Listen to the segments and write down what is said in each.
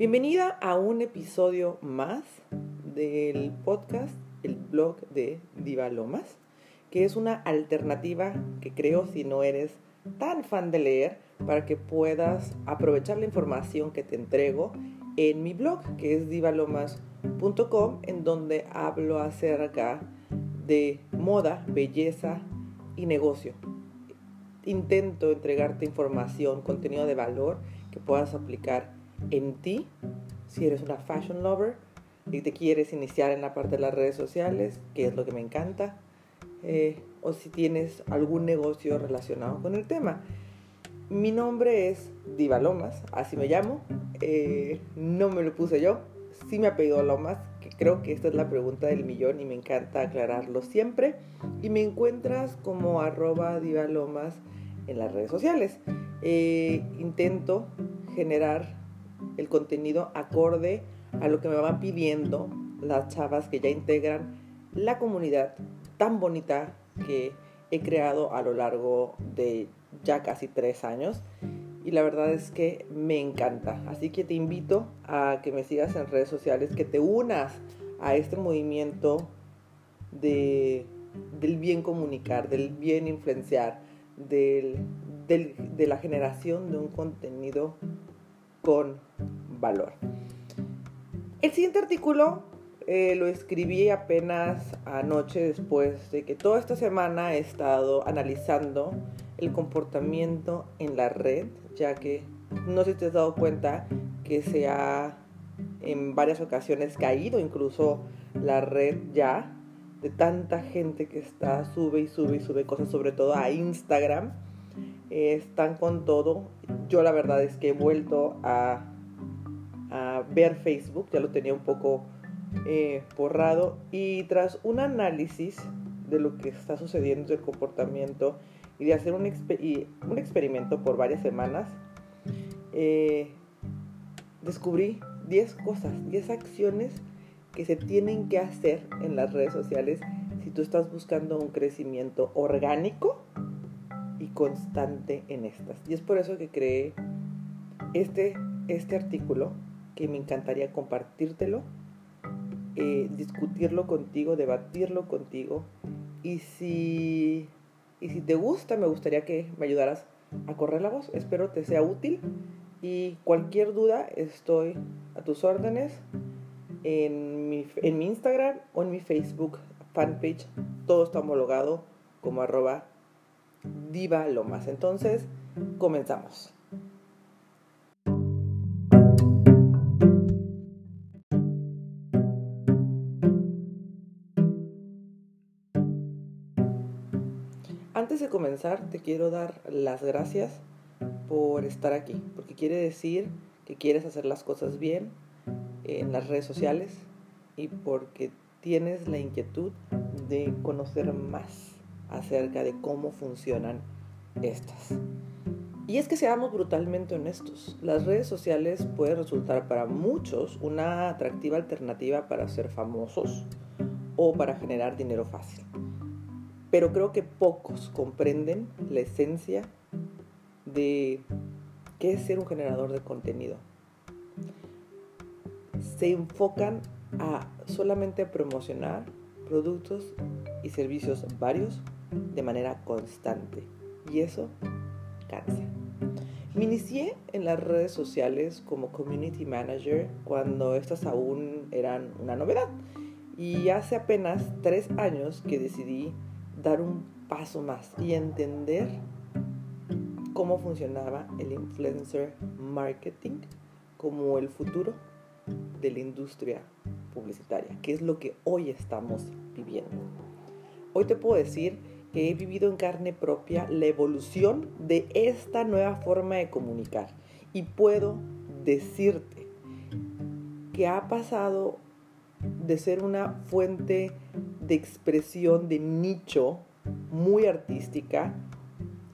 Bienvenida a un episodio más del podcast, el blog de Diva Lomas, que es una alternativa que creo si no eres tan fan de leer para que puedas aprovechar la información que te entrego en mi blog, que es divalomas.com, en donde hablo acerca de moda, belleza y negocio. Intento entregarte información, contenido de valor que puedas aplicar en ti si eres una fashion lover y te quieres iniciar en la parte de las redes sociales, que es lo que me encanta, eh, o si tienes algún negocio relacionado con el tema. Mi nombre es Diva Lomas, así me llamo. Eh, no me lo puse yo, sí me ha pedido Lomas, que creo que esta es la pregunta del millón y me encanta aclararlo siempre. Y me encuentras como arroba Diva Lomas en las redes sociales. Eh, intento generar el contenido acorde a lo que me van pidiendo las chavas que ya integran la comunidad tan bonita que he creado a lo largo de ya casi tres años y la verdad es que me encanta. Así que te invito a que me sigas en redes sociales, que te unas a este movimiento de, del bien comunicar, del bien influenciar, del, de la generación de un contenido con valor. El siguiente artículo eh, lo escribí apenas anoche después de que toda esta semana he estado analizando el comportamiento en la red, ya que no sé si te has dado cuenta que se ha en varias ocasiones caído incluso la red ya de tanta gente que está sube y sube y sube cosas, sobre todo a Instagram. están con todo. Yo la verdad es que he vuelto a, ver Facebook, ya lo tenía un poco eh, borrado y tras un análisis de lo que está sucediendo, el comportamiento y de hacer un, experimento por varias semanas, eh, descubrí 10 cosas, 10 acciones que se tienen que hacer en las redes sociales si tú estás buscando un crecimiento orgánico constante en estas. Y es por eso que creé este, este artículo que me encantaría compartírtelo eh, discutirlo contigo, debatirlo contigo. Y si, y si te gusta, me gustaría que me ayudaras a correr la voz. Espero te sea útil. Y cualquier duda, estoy a tus órdenes en mi, en mi Instagram o en mi Facebook fanpage. Todo está homologado como arroba diva lomas. Entonces, comenzamos. Antes de comenzar, te quiero dar las gracias por estar aquí, porque quiere decir que quieres hacer las cosas bien en las redes sociales y porque tienes la inquietud de conocer más acerca de cómo funcionan estas. Y es que seamos brutalmente honestos, las redes sociales pueden resultar para muchos una atractiva alternativa para ser famosos o para generar dinero fácil pero creo que pocos comprenden la esencia de qué es ser un generador de contenido. Se enfocan a solamente promocionar productos y servicios varios de manera constante y eso cansa. Me inicié en las redes sociales como community manager cuando estas aún eran una novedad y hace apenas tres años que decidí dar un paso más y entender cómo funcionaba el influencer marketing como el futuro de la industria publicitaria, que es lo que hoy estamos Hoy te puedo decir que he vivido en carne propia la evolución de esta nueva forma de comunicar. Y puedo decirte que ha pasado de ser una fuente de expresión de nicho muy artística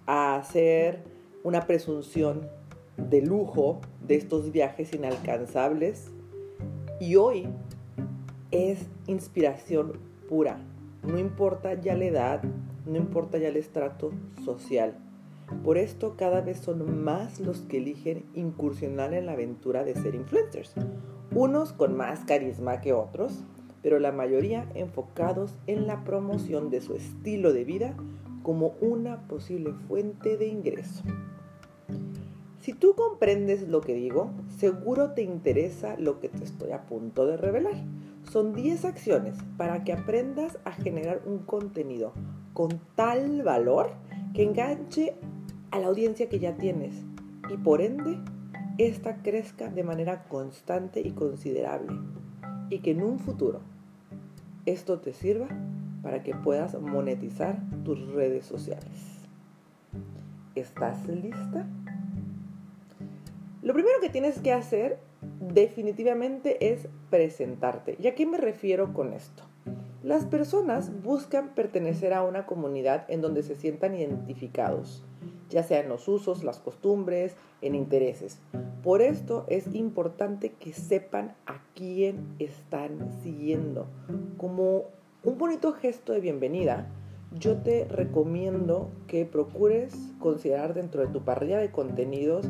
a ser una presunción de lujo de estos viajes inalcanzables. Y hoy es inspiración pura. No importa ya la edad, no importa ya el estrato social. Por esto cada vez son más los que eligen incursionar en la aventura de ser influencers. Unos con más carisma que otros, pero la mayoría enfocados en la promoción de su estilo de vida como una posible fuente de ingreso. Si tú comprendes lo que digo, seguro te interesa lo que te estoy a punto de revelar. Son 10 acciones para que aprendas a generar un contenido con tal valor que enganche a la audiencia que ya tienes y por ende esta crezca de manera constante y considerable y que en un futuro esto te sirva para que puedas monetizar tus redes sociales. ¿Estás lista? Lo primero que tienes que hacer definitivamente es presentarte. ¿Y a qué me refiero con esto? Las personas buscan pertenecer a una comunidad en donde se sientan identificados, ya sea en los usos, las costumbres, en intereses. Por esto es importante que sepan a quién están siguiendo. Como un bonito gesto de bienvenida, yo te recomiendo que procures considerar dentro de tu parrilla de contenidos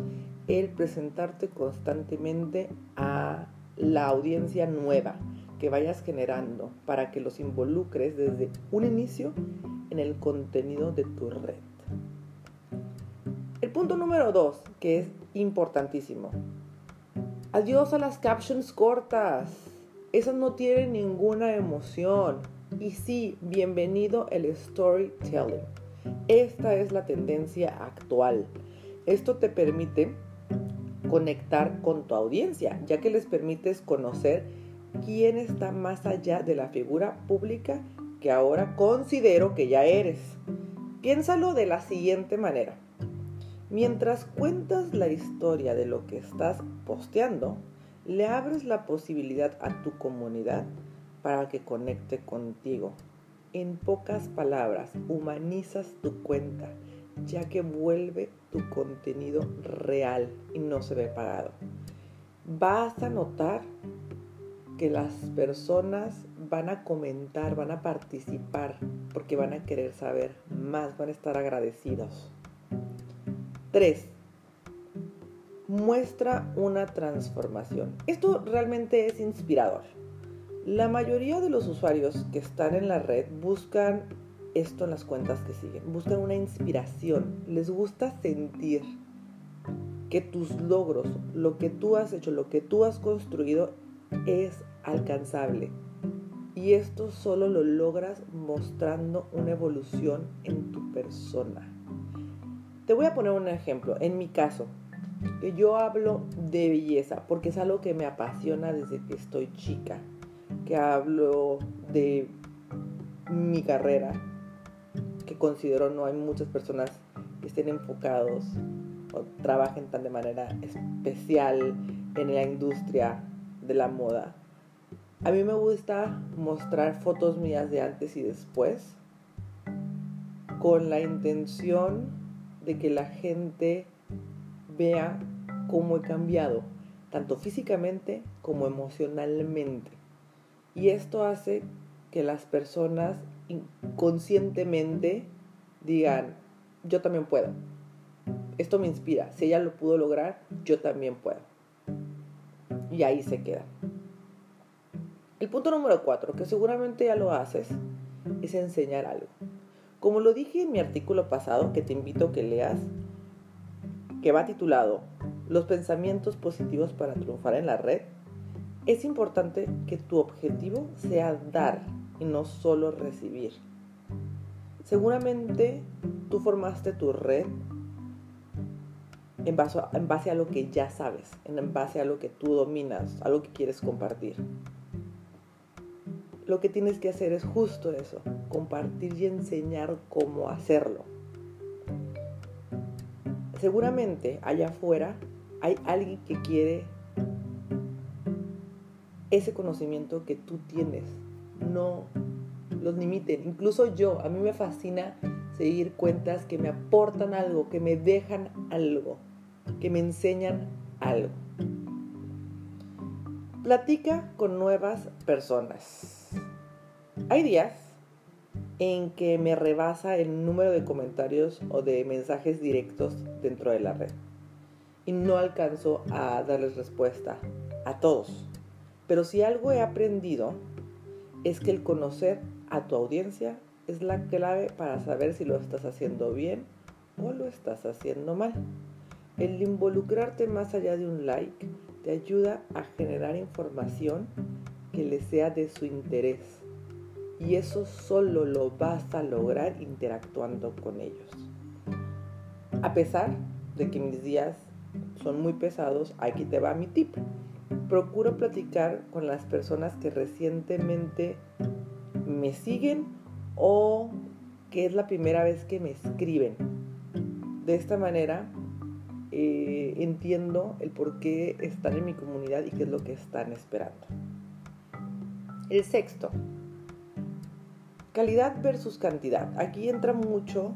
el presentarte constantemente a la audiencia nueva que vayas generando para que los involucres desde un inicio en el contenido de tu red. El punto número dos, que es importantísimo. Adiós a las captions cortas. Esas no tienen ninguna emoción. Y sí, bienvenido el storytelling. Esta es la tendencia actual. Esto te permite conectar con tu audiencia, ya que les permites conocer quién está más allá de la figura pública que ahora considero que ya eres. Piénsalo de la siguiente manera. Mientras cuentas la historia de lo que estás posteando, le abres la posibilidad a tu comunidad para que conecte contigo. En pocas palabras, humanizas tu cuenta ya que vuelve tu contenido real y no se ve pagado. Vas a notar que las personas van a comentar, van a participar, porque van a querer saber más, van a estar agradecidos. 3. Muestra una transformación. Esto realmente es inspirador. La mayoría de los usuarios que están en la red buscan esto en las cuentas que siguen. Buscan una inspiración. Les gusta sentir que tus logros, lo que tú has hecho, lo que tú has construido es alcanzable. Y esto solo lo logras mostrando una evolución en tu persona. Te voy a poner un ejemplo. En mi caso, yo hablo de belleza porque es algo que me apasiona desde que estoy chica. Que hablo de mi carrera, que considero no hay muchas personas que estén enfocados o trabajen tan de manera especial en la industria de la moda. A mí me gusta mostrar fotos mías de antes y después con la intención de que la gente vea cómo he cambiado, tanto físicamente como emocionalmente. Y esto hace que las personas inconscientemente digan, yo también puedo. Esto me inspira. Si ella lo pudo lograr, yo también puedo. Y ahí se queda. El punto número cuatro, que seguramente ya lo haces, es enseñar algo. Como lo dije en mi artículo pasado, que te invito a que leas, que va titulado Los pensamientos positivos para triunfar en la red, es importante que tu objetivo sea dar y no solo recibir. Seguramente tú formaste tu red en base, a, lo que ya sabes, en base a lo que tú dominas, a lo que quieres compartir. Lo que tienes que hacer es justo eso, compartir y enseñar cómo hacerlo. Seguramente allá afuera hay alguien que quiere ese conocimiento que tú tienes no los limiten. Incluso yo, a mí me fascina seguir cuentas que me aportan algo, que me dejan algo, que me enseñan algo. Platica con nuevas personas. Hay días en que me rebasa el número de comentarios o de mensajes directos dentro de la red. Y no alcanzo a darles respuesta a todos. Pero si algo he aprendido es que el conocer a tu audiencia es la clave para saber si lo estás haciendo bien o lo estás haciendo mal. El involucrarte más allá de un like te ayuda a generar información que le sea de su interés. Y eso solo lo vas a lograr interactuando con ellos. A pesar de que mis días son muy pesados, aquí te va mi tip. Procuro platicar con las personas que recientemente me siguen o que es la primera vez que me escriben. De esta manera eh, entiendo el por qué están en mi comunidad y qué es lo que están esperando. El sexto, calidad versus cantidad. Aquí entra mucho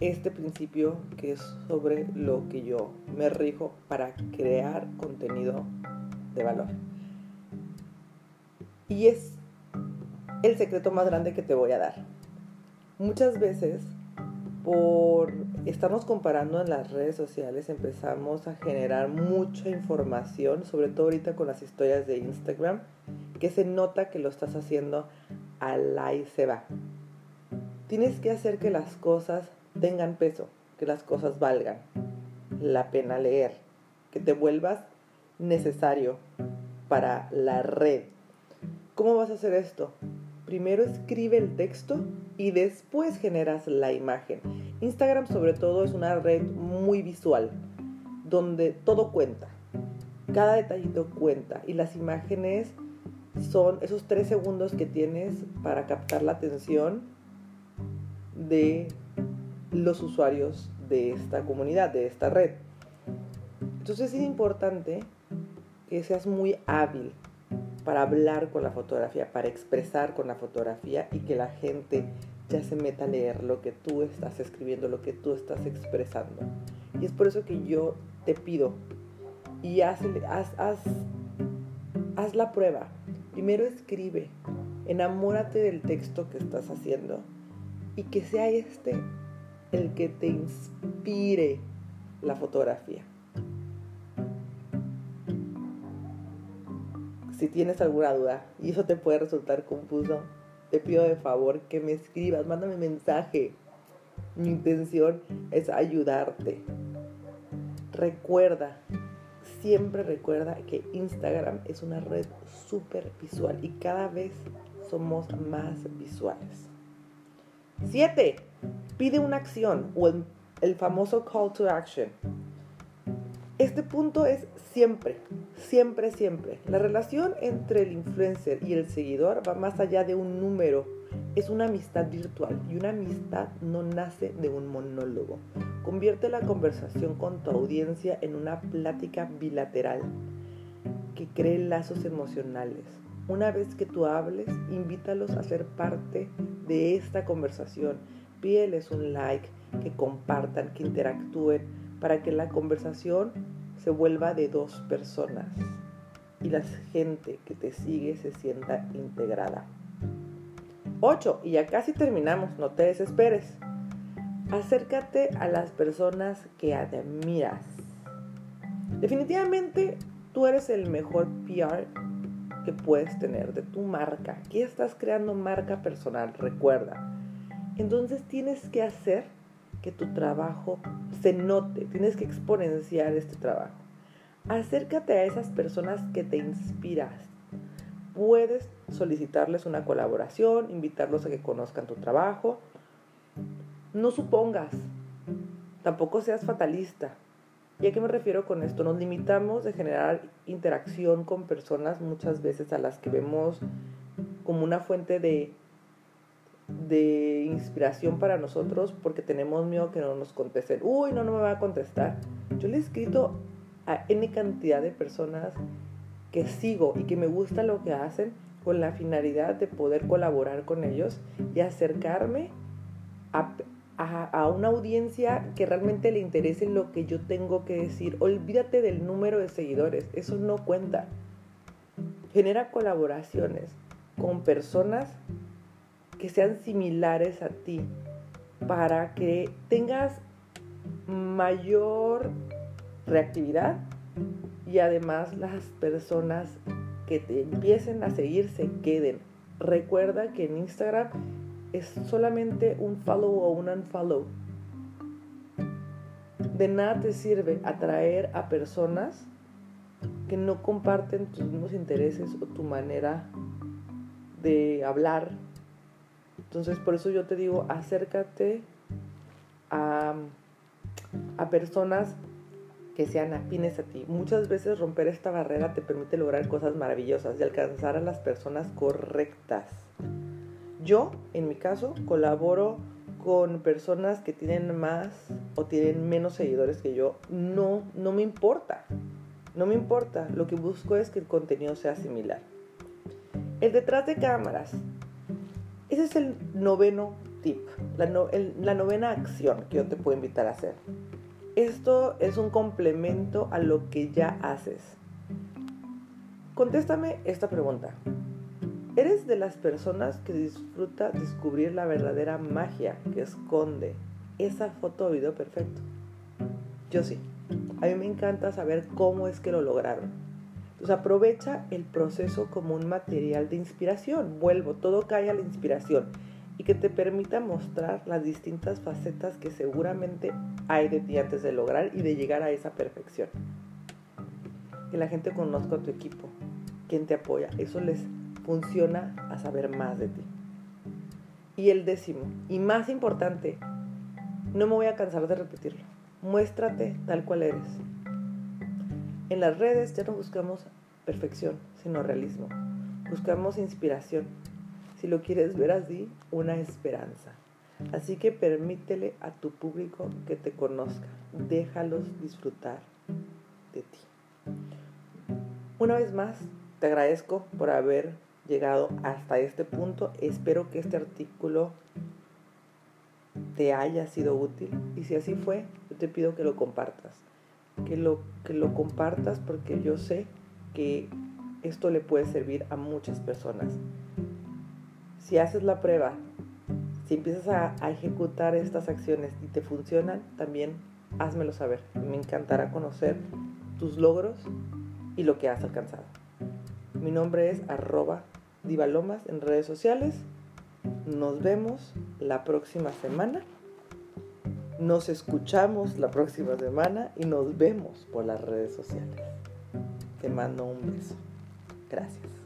este principio que es sobre lo que yo me rijo para crear contenido de valor. Y es el secreto más grande que te voy a dar. Muchas veces, por estarnos comparando en las redes sociales, empezamos a generar mucha información, sobre todo ahorita con las historias de Instagram, que se nota que lo estás haciendo a la y se va. Tienes que hacer que las cosas tengan peso, que las cosas valgan la pena leer, que te vuelvas necesario para la red. ¿Cómo vas a hacer esto? Primero escribe el texto y después generas la imagen. Instagram sobre todo es una red muy visual, donde todo cuenta. Cada detallito cuenta y las imágenes son esos tres segundos que tienes para captar la atención de los usuarios de esta comunidad, de esta red. Entonces es importante que seas muy hábil para hablar con la fotografía, para expresar con la fotografía y que la gente ya se meta a leer lo que tú estás escribiendo, lo que tú estás expresando. Y es por eso que yo te pido y haz, haz, haz la prueba. Primero escribe, enamórate del texto que estás haciendo y que sea este el que te inspire la fotografía. Si tienes alguna duda y eso te puede resultar confuso, te pido de favor que me escribas, mándame mensaje. Mi intención es ayudarte. Recuerda, siempre recuerda que Instagram es una red súper visual y cada vez somos más visuales. 7. Pide una acción o el, famoso call to action. Este punto es siempre, siempre, siempre. La relación entre el influencer y el seguidor va más allá de un número. Es una amistad virtual y una amistad no nace de un monólogo. Convierte la conversación con tu audiencia en una plática bilateral que cree lazos emocionales. Una vez que tú hables, invítalos a ser parte de esta conversación. Pídeles un like, que compartan, que interactúen, para que la conversación se vuelva de dos personas y la gente que te sigue se sienta integrada. 8. Y ya casi terminamos, no te desesperes. Acércate a las personas que admiras. Definitivamente tú eres el mejor PR que puedes tener de tu marca. Aquí estás creando marca personal, recuerda. Entonces tienes que hacer que tu trabajo se note, tienes que exponenciar este trabajo. Acércate a esas personas que te inspiras. Puedes solicitarles una colaboración, invitarlos a que conozcan tu trabajo. No supongas, tampoco seas fatalista. ¿Y a qué me refiero con esto? Nos limitamos de generar interacción con personas muchas veces a las que vemos como una fuente de de inspiración para nosotros porque tenemos miedo que no nos contesten. Uy, no, no me va a contestar. Yo le he escrito a N cantidad de personas que sigo y que me gusta lo que hacen con la finalidad de poder colaborar con ellos y acercarme a, a, una audiencia que realmente le interese lo que yo tengo que decir. Olvídate del número de seguidores, eso no cuenta. Genera colaboraciones con personas que sean similares a ti para que tengas mayor reactividad y además las personas que te empiecen a seguir se queden. Recuerda que en Instagram es solamente un follow o un unfollow. De nada te sirve atraer a personas que no comparten tus mismos intereses o tu manera de hablar. Entonces, por eso yo te digo, acércate a, a personas que sean afines a ti. Muchas veces romper esta barrera te permite lograr cosas maravillosas y alcanzar a las personas correctas. Yo, en mi caso, colaboro con personas que tienen más o tienen menos seguidores que yo. No, no me importa. No me importa. Lo que busco es que el contenido sea similar. El detrás de cámaras. Ese es el noveno tip, la, novena acción que yo te puedo invitar a hacer. Esto es un complemento a lo que ya haces. Contéstame esta pregunta. ¿Eres de las personas que disfruta descubrir la verdadera magia que esconde esa foto o video perfecto? Yo sí. A mí me encanta saber cómo es que lo lograron. Entonces aprovecha el proceso como un material de inspiración. Vuelvo, todo cae a la inspiración y que te permita mostrar las distintas facetas que seguramente hay de ti antes de lograr y de llegar a esa perfección. Que la gente conozca a tu equipo, quien te apoya, eso les funciona a saber más de ti. Y el décimo, y más importante, no me voy a cansar de repetirlo, muéstrate tal cual eres. En las redes ya no buscamos perfección, sino realismo. Buscamos inspiración, si lo quieres ver así, una esperanza. Así que permítele a tu público que te conozca, déjalos disfrutar de ti. Una vez más, te agradezco por haber llegado hasta este punto. Espero que este artículo te haya sido útil y si así fue, yo te pido que lo compartas. Que lo, que lo compartas porque yo sé que esto le puede servir a muchas personas si haces la prueba, si empiezas a, ejecutar estas acciones y te funcionan, también házmelo saber. Me encantará conocer tus logros y lo que has alcanzado. Mi nombre es arroba divalomas en redes sociales. Nos vemos la próxima semana. Nos escuchamos la próxima semana y nos vemos por las redes sociales. Te mando un beso. Gracias.